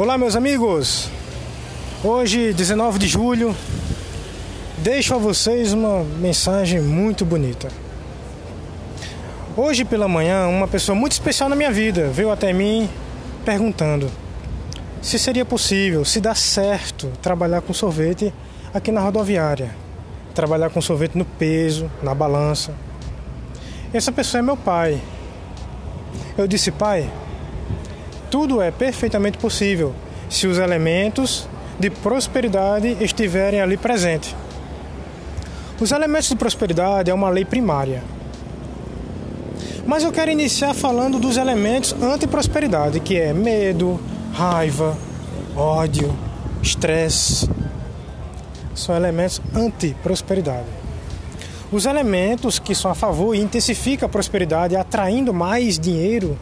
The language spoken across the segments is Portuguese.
Olá, meus amigos. Hoje, 19 de julho, deixo a vocês uma mensagem muito bonita. Hoje pela manhã, uma pessoa muito especial na minha vida veio até mim perguntando se seria possível, se dá certo trabalhar com sorvete aqui na rodoviária. Trabalhar com sorvete no peso, na balança. Essa pessoa é meu pai. Eu disse, pai, tudo é perfeitamente possível se os elementos de prosperidade estiverem ali presentes. Os elementos de prosperidade é uma lei primária. Mas eu quero iniciar falando dos elementos anti-prosperidade, que é medo, raiva, ódio, estresse. São elementos anti-prosperidade. Os elementos que são a favor e intensificam a prosperidade, atraindo mais dinheiro,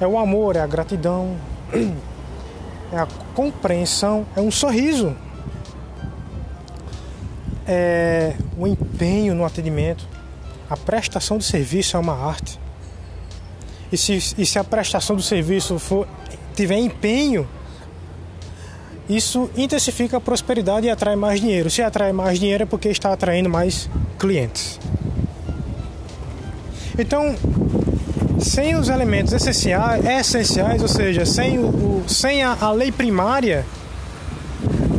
é o amor, é a gratidão, é a compreensão, é um sorriso, é o empenho no atendimento. A prestação de serviço é uma arte. E se, e se a prestação do serviço for, tiver empenho, isso intensifica a prosperidade e atrai mais dinheiro. Se atrai mais dinheiro é porque está atraindo mais clientes. Então, sem os elementos essenciais, essenciais ou seja, sem, o, o sem a, a lei primária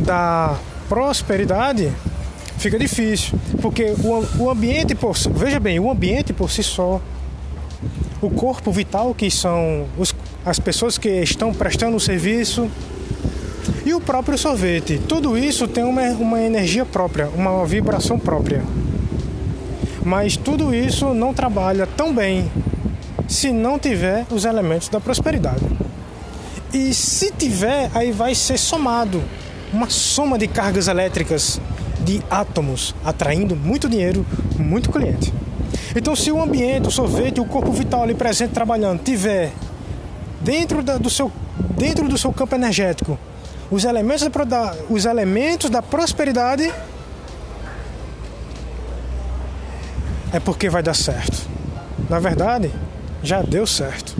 da prosperidade, fica difícil. Porque o, o ambiente por veja bem, o ambiente por si só, o corpo vital que são os, as pessoas que estão prestando o serviço e o próprio sorvete, tudo isso tem uma, uma energia própria, uma vibração própria. Mas tudo isso não trabalha tão bem se não tiver os elementos da prosperidade. E se tiver, aí vai ser somado uma soma de cargas elétricas de átomos, atraindo muito dinheiro, muito cliente. Então, se o ambiente, o sorvete, o corpo vital ali presente trabalhando tiver dentro da, do seu dentro do seu campo energético os elementos da, os elementos da prosperidade é porque vai dar certo. Na verdade, já deu certo.